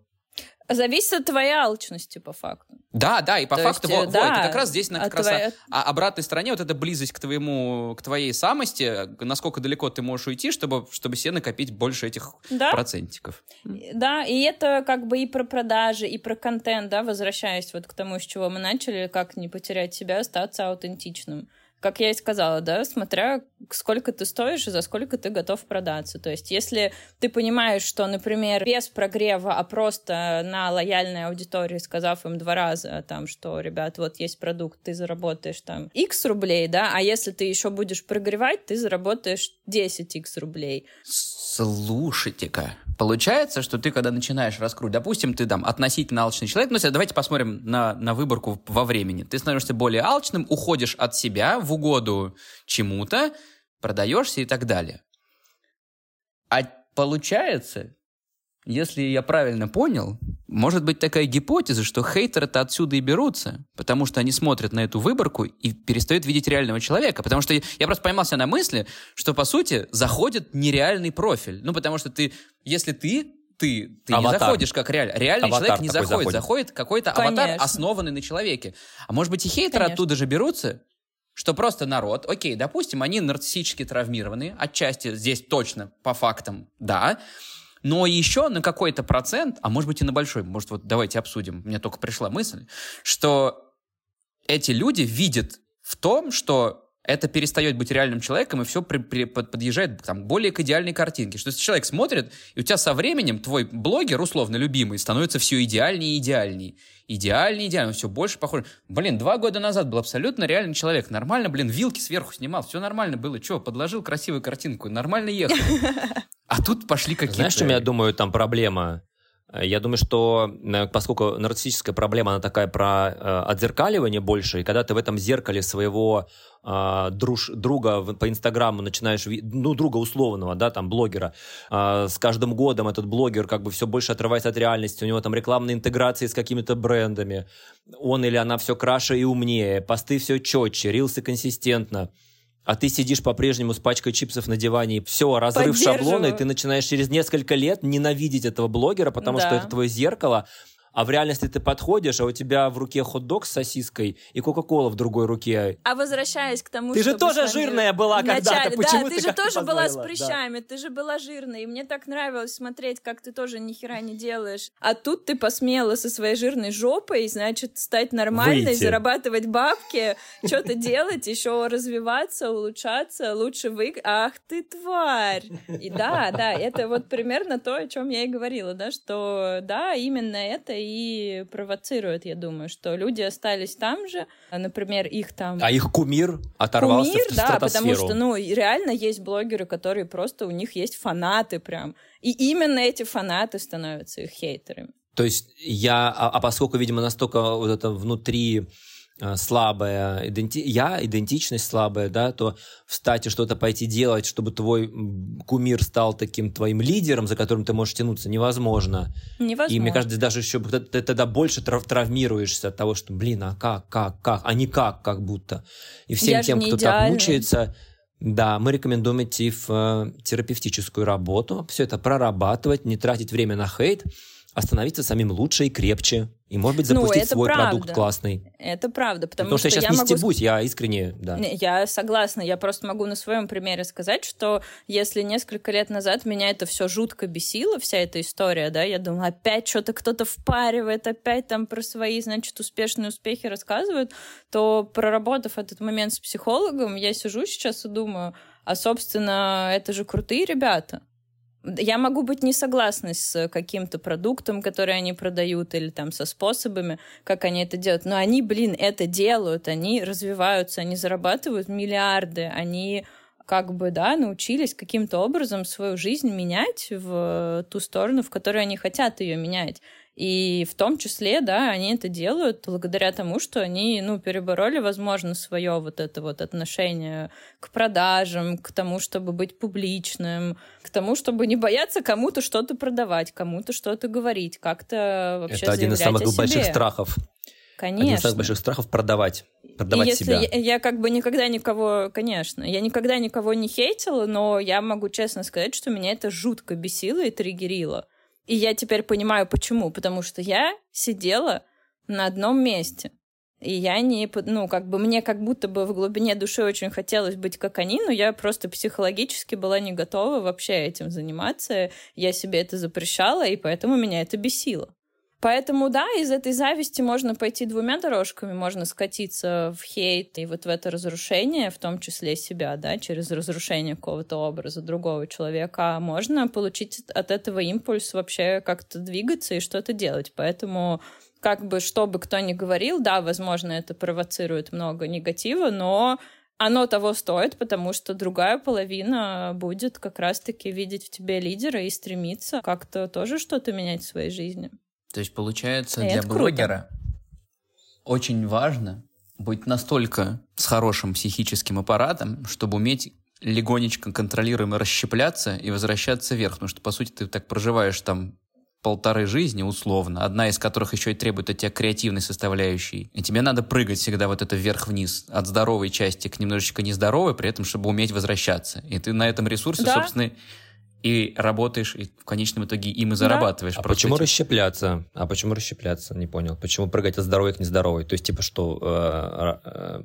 Зависит от твоей алчности, по факту. Да, да, и по То факту, есть, вот, да, вот, как раз здесь на как раз твоя... о, обратной стороне вот эта близость к твоему, к твоей самости, насколько далеко ты можешь уйти, чтобы, чтобы себе накопить больше этих да? процентиков. Да, и это как бы и про продажи, и про контент, да, возвращаясь вот к тому, с чего мы начали, как не потерять себя, остаться аутентичным как я и сказала, да, смотря сколько ты стоишь и за сколько ты готов продаться. То есть, если ты понимаешь, что, например, без прогрева, а просто на лояльной аудитории, сказав им два раза, там, что, ребят, вот есть продукт, ты заработаешь там X рублей, да, а если ты еще будешь прогревать, ты заработаешь 10X рублей. Слушайте-ка, Получается, что ты, когда начинаешь раскруть, допустим, ты там относительно алчный человек, ну, давайте посмотрим на, на выборку во времени. Ты становишься более алчным, уходишь от себя в угоду чему-то, продаешься и так далее. А получается, если я правильно понял, может быть такая гипотеза, что хейтеры-то отсюда и берутся, потому что они смотрят на эту выборку и перестают видеть реального человека. Потому что я просто поймался на мысли, что, по сути, заходит нереальный профиль. Ну, потому что ты, если ты ты, ты не заходишь как реально. Реальный аватар человек не заходит. Заходит, заходит какой-то Конечно. аватар, основанный на человеке. А может быть и хейтеры Конечно. оттуда же берутся? Что просто народ, окей, допустим, они нарциссически травмированы, отчасти здесь точно, по фактам, да, но еще на какой-то процент, а может быть и на большой, может вот давайте обсудим, мне только пришла мысль, что эти люди видят в том, что это перестает быть реальным человеком, и все при, при, подъезжает там, более к идеальной картинке. Что если человек смотрит, и у тебя со временем твой блогер, условно любимый, становится все идеальнее и идеальнее. Идеальнее, идеально, все больше похоже. Блин, два года назад был абсолютно реальный человек. Нормально, блин, вилки сверху снимал, все нормально было. Че, подложил красивую картинку, нормально ехал. А тут пошли какие-то... Знаешь, что я думаю, там проблема? Я думаю, что э, поскольку нарциссическая проблема, она такая про э, отзеркаливание больше, и когда ты в этом зеркале своего э, друж, друга по Инстаграму начинаешь, ну, друга условного, да, там, блогера, э, с каждым годом этот блогер как бы все больше отрывается от реальности, у него там рекламные интеграции с какими-то брендами, он или она все краше и умнее, посты все четче, рилсы консистентно, а ты сидишь по-прежнему с пачкой чипсов на диване, и все, разрыв шаблона, и ты начинаешь через несколько лет ненавидеть этого блогера, потому да. что это твое зеркало, а в реальности ты подходишь, а у тебя в руке хот-дог с сосиской и кока-кола в другой руке. А возвращаясь к тому, Ты же тоже жирная была когда-то, почему да, ты, ты же тоже была с прыщами, да. ты же была жирная, и мне так нравилось смотреть, как ты тоже ни хера не делаешь. А тут ты посмела со своей жирной жопой, значит, стать нормальной, Выйти. зарабатывать бабки, что-то делать, еще развиваться, улучшаться, лучше вы... Ах ты тварь! И да, да, это вот примерно то, о чем я и говорила, да, что да, именно это и провоцирует, я думаю, что люди остались там же, например, их там... А их кумир оторвался кумир, в да, потому что, ну, реально есть блогеры, которые просто, у них есть фанаты прям. И именно эти фанаты становятся их хейтерами. То есть я, а, а поскольку, видимо, настолько вот это внутри слабая, иденти... я идентичность слабая, да, то встать и что-то пойти делать, чтобы твой кумир стал таким твоим лидером, за которым ты можешь тянуться, невозможно. Невозможно. И мне кажется, даже еще ты тогда больше трав травмируешься от того, что, блин, а как, как, как, а не как, как будто. И всем я тем, кто идеальный. так мучается, да, мы рекомендуем идти в э, терапевтическую работу, все это прорабатывать, не тратить время на хейт, а становиться самим лучше и крепче, и, может быть, ну, запустить ну, свой правда. продукт классный. Это правда, потому, потому что, что я сейчас я не могу... стебусь, я искренне, да. Я согласна, я просто могу на своем примере сказать, что если несколько лет назад меня это все жутко бесило, вся эта история, да, я думала, опять что-то кто-то впаривает, опять там про свои, значит, успешные успехи рассказывают, то проработав этот момент с психологом, я сижу сейчас и думаю, а, собственно, это же крутые ребята. Я могу быть не согласна с каким-то продуктом, который они продают, или там со способами, как они это делают. Но они, блин, это делают, они развиваются, они зарабатывают миллиарды, они как бы, да, научились каким-то образом свою жизнь менять в ту сторону, в которой они хотят ее менять. И в том числе, да, они это делают благодаря тому, что они, ну, перебороли, возможно, свое вот это вот отношение к продажам, к тому, чтобы быть публичным, к тому, чтобы не бояться кому-то что-то продавать, кому-то что-то говорить, как-то вообще Это один из самых больших страхов. Конечно. Один из самых больших страхов продавать, продавать если себя. Я, я как бы никогда никого, конечно, я никогда никого не хейтила, но я могу честно сказать, что меня это жутко бесило и триггерило. И я теперь понимаю, почему. Потому что я сидела на одном месте. И я не, ну, как бы мне как будто бы в глубине души очень хотелось быть как они, но я просто психологически была не готова вообще этим заниматься. Я себе это запрещала, и поэтому меня это бесило. Поэтому, да, из этой зависти можно пойти двумя дорожками. Можно скатиться в хейт и вот в это разрушение, в том числе себя, да, через разрушение какого-то образа другого человека. А можно получить от этого импульс вообще как-то двигаться и что-то делать. Поэтому как бы что бы кто ни говорил, да, возможно, это провоцирует много негатива, но оно того стоит, потому что другая половина будет как раз-таки видеть в тебе лидера и стремиться как-то тоже что-то менять в своей жизни. То есть, получается, и для блогера круто. очень важно быть настолько с хорошим психическим аппаратом, чтобы уметь легонечко контролируемо расщепляться и возвращаться вверх. Потому что, по сути, ты так проживаешь там полторы жизни, условно, одна из которых еще и требует от тебя креативной составляющей. И тебе надо прыгать всегда вот это вверх-вниз, от здоровой части к немножечко нездоровой, при этом, чтобы уметь возвращаться. И ты на этом ресурсе, да. собственно, и работаешь, и в конечном итоге им и зарабатываешь. Да. А почему этим. расщепляться? А почему расщепляться? Не понял. Почему прыгать от здоровой к нездоровой? То есть, типа, что э, э,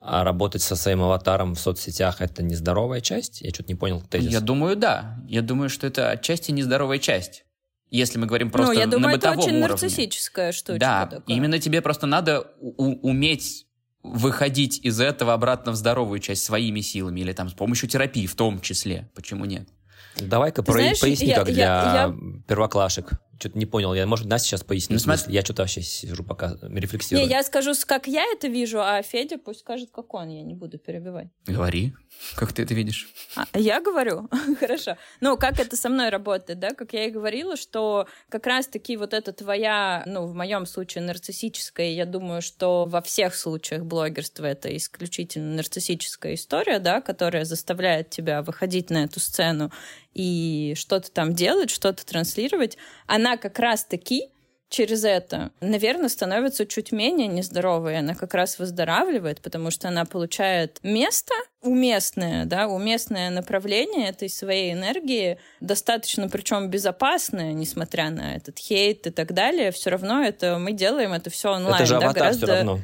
а работать со своим аватаром в соцсетях это нездоровая часть? Я что-то не понял тезис. Я думаю, да. Я думаю, что это отчасти нездоровая часть. Если мы говорим просто ну, я думаю, на бытовом это очень уровне. нарциссическая штука. Да, такое. именно тебе просто надо уметь выходить из этого обратно в здоровую часть своими силами или там с помощью терапии в том числе. Почему нет? Давай-ка про... поясни, я, как для я... первоклашек. Что-то не понял. Я, может, Настя сейчас пояснит. Ну, смотри... Я что-то вообще сижу пока рефлексирую. Не, я скажу, как я это вижу, а Федя пусть скажет, как он. Я не буду перебивать. Говори. Как ты это видишь? А, я говорю? Хорошо. Ну, как это со мной работает, да? Как я и говорила, что как раз-таки вот эта твоя, ну, в моем случае нарциссическая, я думаю, что во всех случаях блогерства это исключительно нарциссическая история, да, которая заставляет тебя выходить на эту сцену и что-то там делать, что-то транслировать, она как раз-таки через это, наверное, становится чуть менее нездоровой. Она как раз выздоравливает, потому что она получает место уместное, да, уместное направление этой своей энергии, достаточно причем безопасное, несмотря на этот хейт и так далее, все равно это мы делаем это все онлайн. Это же да, аватар гораздо... все равно.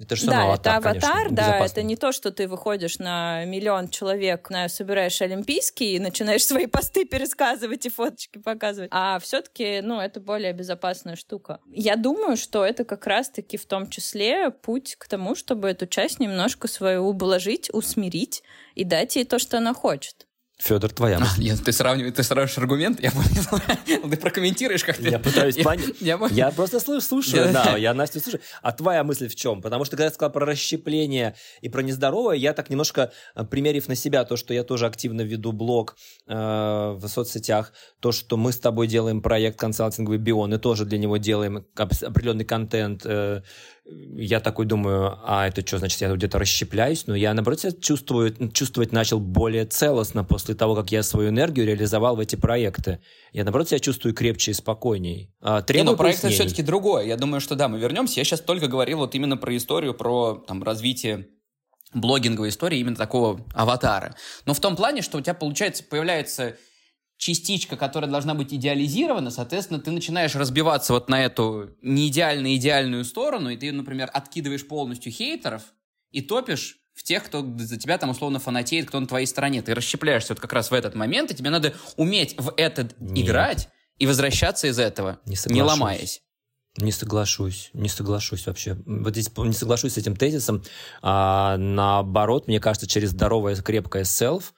Это же да, аватар, это аватар, конечно, да, это не то, что ты выходишь на миллион человек, на, собираешь олимпийский и начинаешь свои посты пересказывать и фоточки показывать, а все-таки, ну, это более безопасная штука. Я думаю, что это как раз-таки в том числе путь к тому, чтобы эту часть немножко свою ублажить, усмирить и дать ей то, что она хочет. Федор, твоя мысль. Нет, ты сравниваешь, ты сравниваешь аргумент, я понял. Ты прокомментируешь как-то. Я пытаюсь понять. Я, я просто слушаю, да, я Настю слушаю. А твоя мысль в чем? Потому что когда ты сказал про расщепление и про нездоровое, я так немножко, э, примерив на себя то, что я тоже активно веду блог э, в соцсетях, то, что мы с тобой делаем проект консалтинговый Бион, и тоже для него делаем определенный контент, э, я такой думаю, а это что, значит, я где-то расщепляюсь? Но я, наоборот, себя чувствую, чувствовать начал более целостно после того, как я свою энергию реализовал в эти проекты. Я, наоборот, себя чувствую крепче и спокойней. А, Не, ну, проект все-таки другое. Я думаю, что да, мы вернемся. Я сейчас только говорил вот именно про историю, про там, развитие блогинговой истории именно такого аватара. Но в том плане, что у тебя, получается, появляется частичка, которая должна быть идеализирована, соответственно, ты начинаешь разбиваться вот на эту неидеально-идеальную сторону, и ты, например, откидываешь полностью хейтеров и топишь в тех, кто за тебя там условно фанатеет, кто на твоей стороне. Ты расщепляешься вот как раз в этот момент, и тебе надо уметь в этот Нет. играть и возвращаться из этого, не, не ломаясь. Не соглашусь, не соглашусь вообще. Вот здесь не соглашусь с этим тезисом. А, наоборот, мне кажется, через здоровое, крепкое self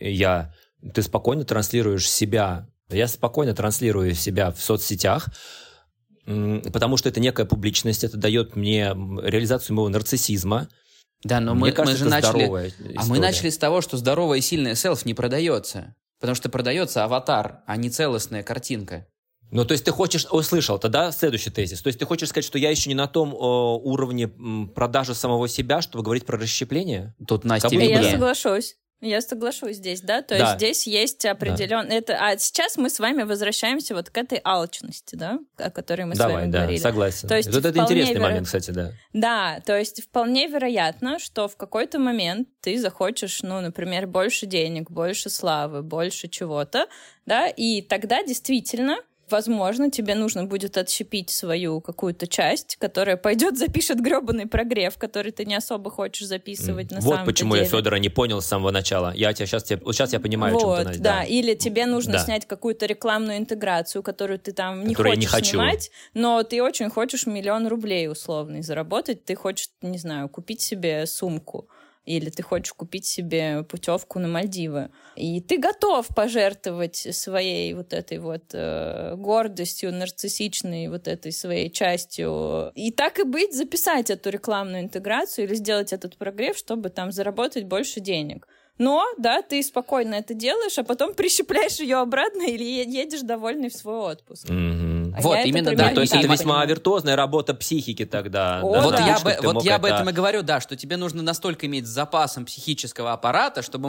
я ты спокойно транслируешь себя. Я спокойно транслирую себя в соцсетях, потому что это некая публичность, это дает мне реализацию моего нарциссизма. Да, но мне мы, кажется, мы же начали... А мы начали с того, что здоровая и сильная селф не продается. Потому что продается аватар, а не целостная картинка. Ну, то есть ты хочешь, услышал, тогда следующий тезис. То есть ты хочешь сказать, что я еще не на том о, уровне продажи самого себя, чтобы говорить про расщепление? Тут Настя Я соглашусь. Я соглашусь здесь, да, то да. есть здесь есть определенный... Да. Это... А сейчас мы с вами возвращаемся вот к этой алчности, да, о которой мы Давай, с вами да, говорили. согласен. То есть вот это интересный веро... момент, кстати, да. Да, то есть вполне вероятно, что в какой-то момент ты захочешь, ну, например, больше денег, больше славы, больше чего-то, да, и тогда действительно возможно, тебе нужно будет отщепить свою какую-то часть, которая пойдет, запишет гребаный прогрев, который ты не особо хочешь записывать mm. на вот самом почему деле. я Федора не понял с самого начала. Я тебя сейчас, вот сейчас я понимаю, вот, о чем ты да. да. Или тебе нужно да. снять какую-то рекламную интеграцию, которую ты там не Которую хочешь не хочу. снимать, но ты очень хочешь миллион рублей условный заработать, ты хочешь, не знаю, купить себе сумку или ты хочешь купить себе путевку на Мальдивы. И ты готов пожертвовать своей вот этой вот э, гордостью, нарциссичной вот этой своей частью. И так и быть, записать эту рекламную интеграцию или сделать этот прогрев, чтобы там заработать больше денег. Но, да, ты спокойно это делаешь, а потом прищепляешь ее обратно или едешь довольный в свой отпуск. Mm-hmm. А вот, именно, да. То есть это весьма виртуозная работа психики тогда. О, да. Вот, да. я, бы, вот я это... об этом и говорю, да, что тебе нужно настолько иметь запасом психического аппарата, чтобы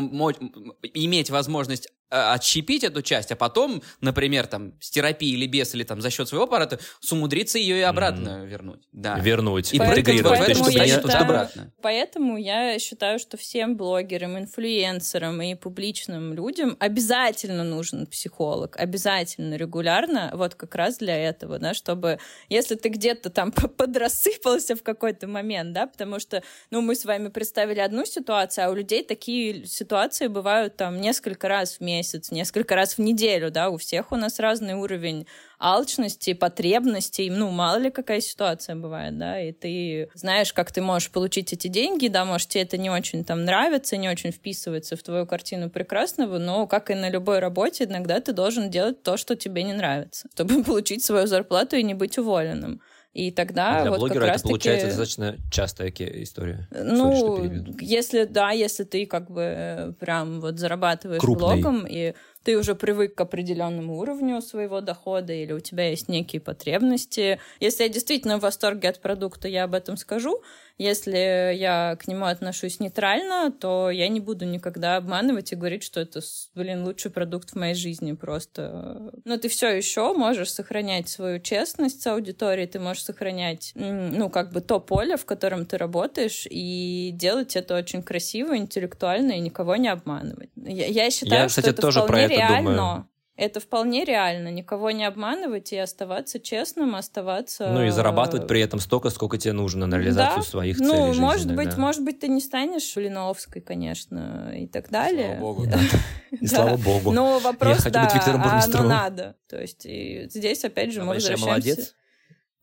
иметь возможность Э, отщепить эту часть, а потом, например, там, с терапией или без, или там за счет своего аппарата, сумудриться ее и обратно mm-hmm. вернуть. Да. Вернуть, и интегрировать. Поэтому, поэтому, я считаю, обратно. поэтому я считаю, что всем блогерам, инфлюенсерам и публичным людям обязательно нужен психолог, обязательно регулярно, вот как раз для этого, да, чтобы, если ты где-то там подрассыпался в какой-то момент, да, потому что, ну, мы с вами представили одну ситуацию, а у людей такие ситуации бывают там несколько раз в месяц, несколько раз в неделю, да, у всех у нас разный уровень алчности, потребностей, ну, мало ли какая ситуация бывает, да, и ты знаешь, как ты можешь получить эти деньги, да, может, тебе это не очень там нравится, не очень вписывается в твою картину прекрасного, но, как и на любой работе, иногда ты должен делать то, что тебе не нравится, чтобы получить свою зарплату и не быть уволенным. И тогда а для вот блогера как это получается достаточно частая история. Ну, Sorry, если да, если ты как бы э, прям вот зарабатываешь Крупный. блогом и ты уже привык к определенному уровню своего дохода или у тебя есть некие потребности. Если я действительно в восторге от продукта, я об этом скажу. Если я к нему отношусь нейтрально, то я не буду никогда обманывать и говорить, что это, блин, лучший продукт в моей жизни просто. Но ты все еще можешь сохранять свою честность с аудиторией, ты можешь сохранять, ну, как бы то поле, в котором ты работаешь, и делать это очень красиво, интеллектуально и никого не обманывать. Я, я считаю, я, кстати, что это тоже про это реально. Думаю. Это вполне реально. Никого не обманывать и оставаться честным, оставаться... Ну и зарабатывать при этом столько, сколько тебе нужно на реализацию да? своих ну, целей Ну, может быть, может быть, ты не станешь Блиновской, конечно, и так далее. Слава богу, да. И слава богу. Но вопрос, да, а оно надо. То есть здесь, опять же, мы возвращаемся... молодец.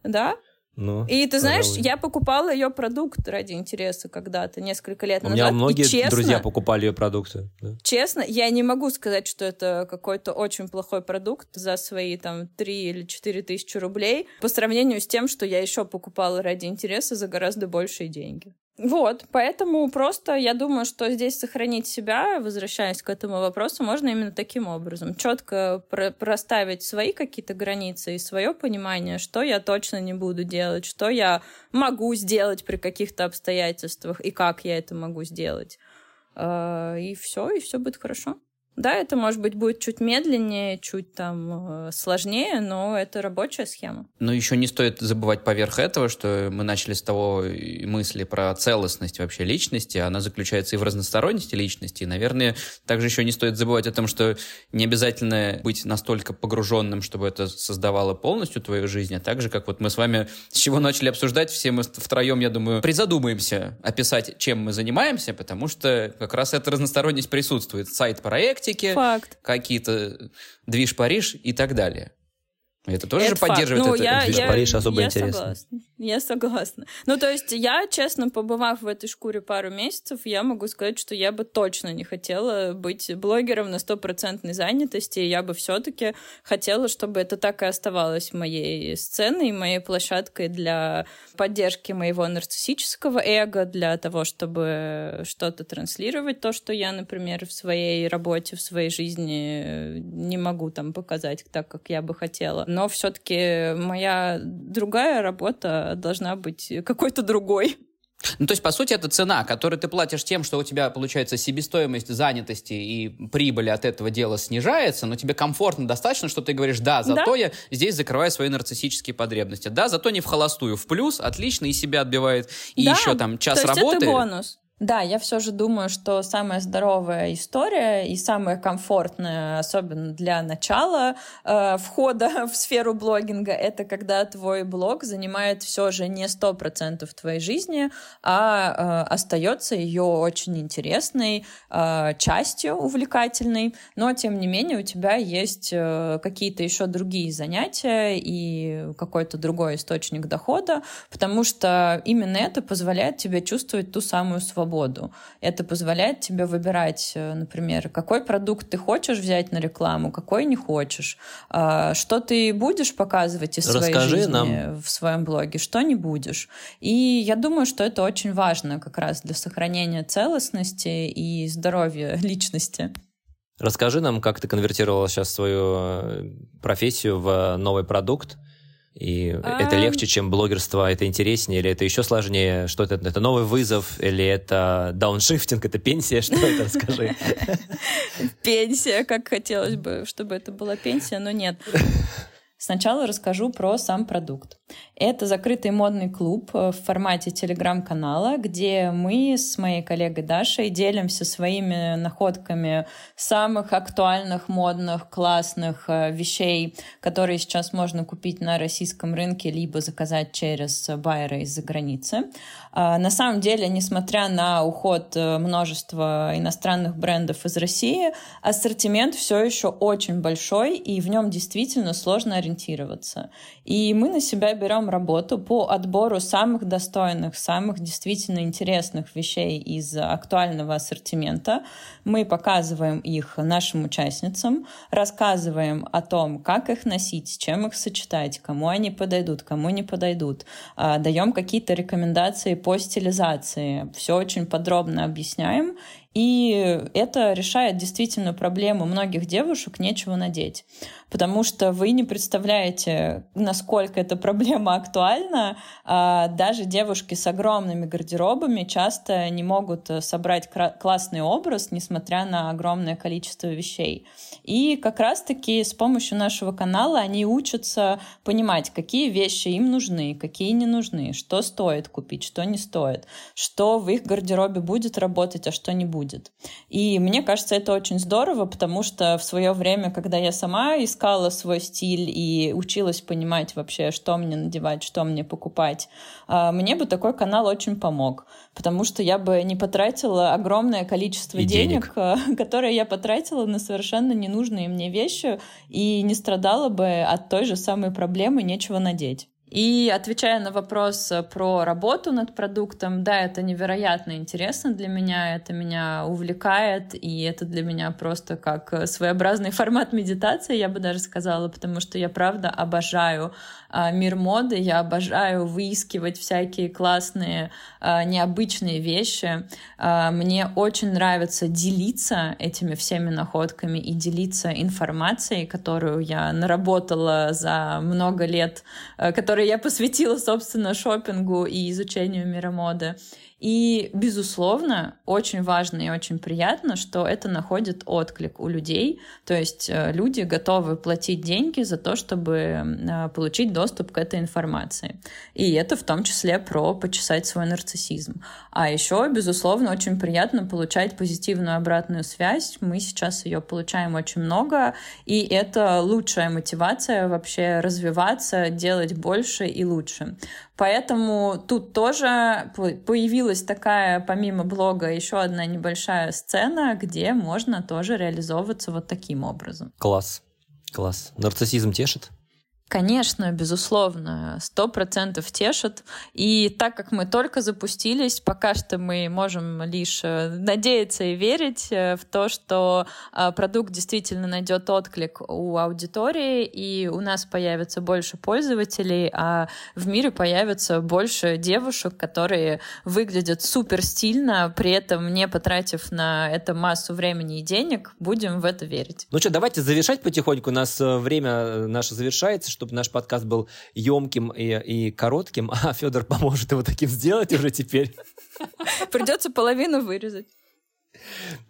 Да, ну, и ты знаешь, пожалуй. я покупала ее продукт ради интереса когда-то, несколько лет У назад. У меня многие честно, друзья покупали ее продукты. Да. Честно, я не могу сказать, что это какой-то очень плохой продукт за свои там 3 или 4 тысячи рублей по сравнению с тем, что я еще покупала ради интереса за гораздо большие деньги. Вот, поэтому просто я думаю, что здесь сохранить себя, возвращаясь к этому вопросу, можно именно таким образом. Четко про проставить свои какие-то границы и свое понимание, что я точно не буду делать, что я могу сделать при каких-то обстоятельствах и как я это могу сделать. А, и все, и все будет хорошо. Да, это, может быть, будет чуть медленнее, чуть там э, сложнее, но это рабочая схема. Но еще не стоит забывать поверх этого, что мы начали с того мысли про целостность вообще личности, она заключается и в разносторонности личности, и, наверное, также еще не стоит забывать о том, что не обязательно быть настолько погруженным, чтобы это создавало полностью твою жизнь, а также, как вот мы с вами с чего начали обсуждать, все мы втроем, я думаю, призадумаемся описать, чем мы занимаемся, потому что как раз эта разносторонность присутствует. Сайт-проект, фантастики, какие-то движ Париж и так далее. Это тоже это же поддерживает ну, это, я, движ я, Париж особо я интересно. Согласна. Я согласна. Ну, то есть я, честно, побывав в этой шкуре пару месяцев, я могу сказать, что я бы точно не хотела быть блогером на стопроцентной занятости. Я бы все-таки хотела, чтобы это так и оставалось моей сценой, моей площадкой для поддержки моего нарциссического эго, для того, чтобы что-то транслировать, то, что я, например, в своей работе, в своей жизни не могу там показать так, как я бы хотела но все-таки моя другая работа должна быть какой-то другой. Ну, то есть, по сути, это цена, которую ты платишь тем, что у тебя, получается, себестоимость занятости и прибыли от этого дела снижается, но тебе комфортно достаточно, что ты говоришь, да, зато да. я здесь закрываю свои нарциссические потребности. Да, зато не в холостую, в плюс, отлично, и себя отбивает, и да, еще там час то есть работы. Это бонус. Да, я все же думаю, что самая здоровая история и самая комфортная, особенно для начала э, входа в сферу блогинга, это когда твой блог занимает все же не сто процентов твоей жизни, а э, остается ее очень интересной э, частью, увлекательной, но тем не менее у тебя есть э, какие-то еще другие занятия и какой-то другой источник дохода, потому что именно это позволяет тебе чувствовать ту самую свободу свободу. Это позволяет тебе выбирать, э, например, какой продукт ты хочешь взять на рекламу, какой не хочешь, а, что ты будешь показывать из Расскажи своей жизни нам. в своем блоге, что не будешь. И я думаю, что это очень важно как раз для сохранения целостности и здоровья личности. Расскажи нам, как ты конвертировала сейчас свою э, профессию в новый продукт, и а... это легче, чем блогерство, это интереснее, или это еще сложнее? Что это? Это новый вызов, или это дауншифтинг, это пенсия? Что это? Расскажи. Пенсия, как хотелось бы, чтобы это была пенсия, но нет. Сначала расскажу про сам продукт. Это закрытый модный клуб э, в формате телеграм-канала, где мы с моей коллегой Дашей делимся своими находками самых актуальных, модных, классных э, вещей, которые сейчас можно купить на российском рынке, либо заказать через байера из-за границы. А, на самом деле, несмотря на уход э, множества иностранных брендов из России, ассортимент все еще очень большой, и в нем действительно сложно ориентироваться. И мы на себя берем работу по отбору самых достойных, самых действительно интересных вещей из актуального ассортимента. Мы показываем их нашим участницам, рассказываем о том, как их носить, с чем их сочетать, кому они подойдут, кому не подойдут. А, даем какие-то рекомендации по стилизации. Все очень подробно объясняем И это решает действительно проблему многих девушек нечего надеть потому что вы не представляете, насколько эта проблема актуальна. А даже девушки с огромными гардеробами часто не могут э, собрать классный образ, несмотря на огромное количество вещей. И как раз-таки с помощью нашего канала они учатся понимать, какие вещи им нужны, какие не нужны, что стоит купить, что не стоит, что в их гардеробе будет работать, а что не будет. И мне кажется, это очень здорово, потому что в свое время, когда я сама искала искала свой стиль и училась понимать вообще, что мне надевать, что мне покупать, а, мне бы такой канал очень помог, потому что я бы не потратила огромное количество и денег, денег, которые я потратила на совершенно ненужные мне вещи и не страдала бы от той же самой проблемы нечего надеть. И отвечая на вопрос э, про работу над продуктом, да, это невероятно интересно для меня, это меня увлекает, и это для меня просто как э, своеобразный формат медитации, я бы даже сказала, потому что я правда обожаю мир моды, я обожаю выискивать всякие классные, а, необычные вещи. А, мне очень нравится делиться этими всеми находками и делиться информацией, которую я наработала за много лет, которые я посвятила, собственно, шопингу и изучению мира моды. И, безусловно, очень важно и очень приятно, что это находит отклик у людей. То есть э, люди готовы платить деньги за то, чтобы получить доступ к этой информации. И это в том числе про почесать свой нарциссизм. А еще, безусловно, очень приятно получать позитивную обратную связь. Мы сейчас ее получаем очень много, и это лучшая мотивация вообще развиваться, делать больше и лучше. Поэтому тут тоже появилась такая, помимо блога, еще одна небольшая сцена, где можно тоже реализовываться вот таким образом. Класс. Класс. Нарциссизм тешит? Конечно, безусловно, сто процентов тешит. И так как мы только запустились, пока что мы можем лишь э, надеяться и верить э, в то, что э, продукт действительно найдет отклик у аудитории, и у нас появится больше пользователей, а в мире появится больше девушек, которые выглядят супер стильно, при этом не потратив на это массу времени и денег. Будем в это верить. Ну что, давайте завершать потихоньку. У нас время наше завершается чтобы наш подкаст был емким и, и коротким, а Федор поможет его таким сделать уже теперь. Придется половину вырезать.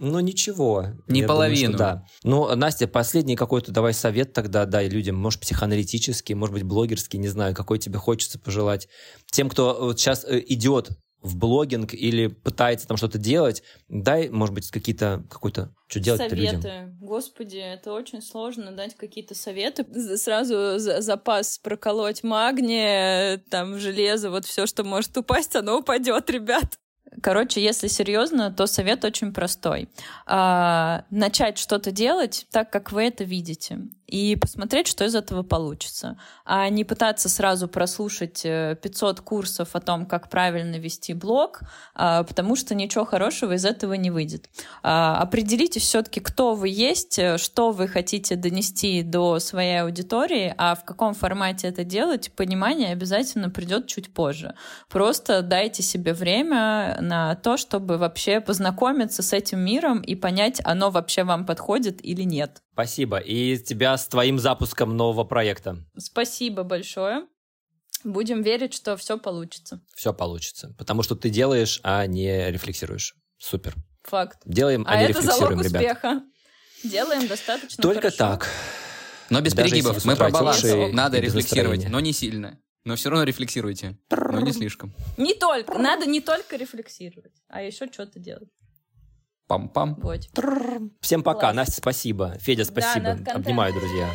Ну ничего. Не половину. Думаю, да. Ну, Настя, последний какой-то давай совет тогда дай людям, может, психоаналитический, может быть, блогерский, не знаю, какой тебе хочется пожелать. Тем, кто вот сейчас э, идет в блогинг или пытается там что-то делать, дай, может быть, какие-то, какой-то, что делать Советы. людям? Господи, это очень сложно дать какие-то советы. Сразу запас проколоть магния, там, железо, вот все, что может упасть, оно упадет, ребят. Короче, если серьезно, то совет очень простой. А, начать что-то делать так, как вы это видите и посмотреть, что из этого получится. А не пытаться сразу прослушать 500 э, курсов о том, как правильно вести блог, а, потому что ничего хорошего из этого не выйдет. А, определитесь все-таки, кто вы есть, э, что вы хотите донести до своей аудитории, а в каком формате это делать, понимание обязательно придет чуть позже. Просто дайте себе время на то, чтобы вообще познакомиться с этим миром и понять, оно вообще вам подходит или нет. Спасибо. И тебя с твоим запуском нового проекта. Спасибо большое. Будем верить, что все получится. Все получится. Потому что ты делаешь, а не рефлексируешь. Супер. Факт. Делаем, а, а не это рефлексируем, залог успеха. ребят. Делаем достаточно Только хорошо. так. Но без Даже перегибов. Мы про баланс. Надо рефлексировать, настроения. но не сильно. Но все равно рефлексируйте. Но не слишком. Не только. Надо не только рефлексировать, а еще что-то делать. Пам-пам. Вот. Всем пока. Класс. Настя, спасибо. Федя, Да, спасибо. контентом Обнимаю, друзья.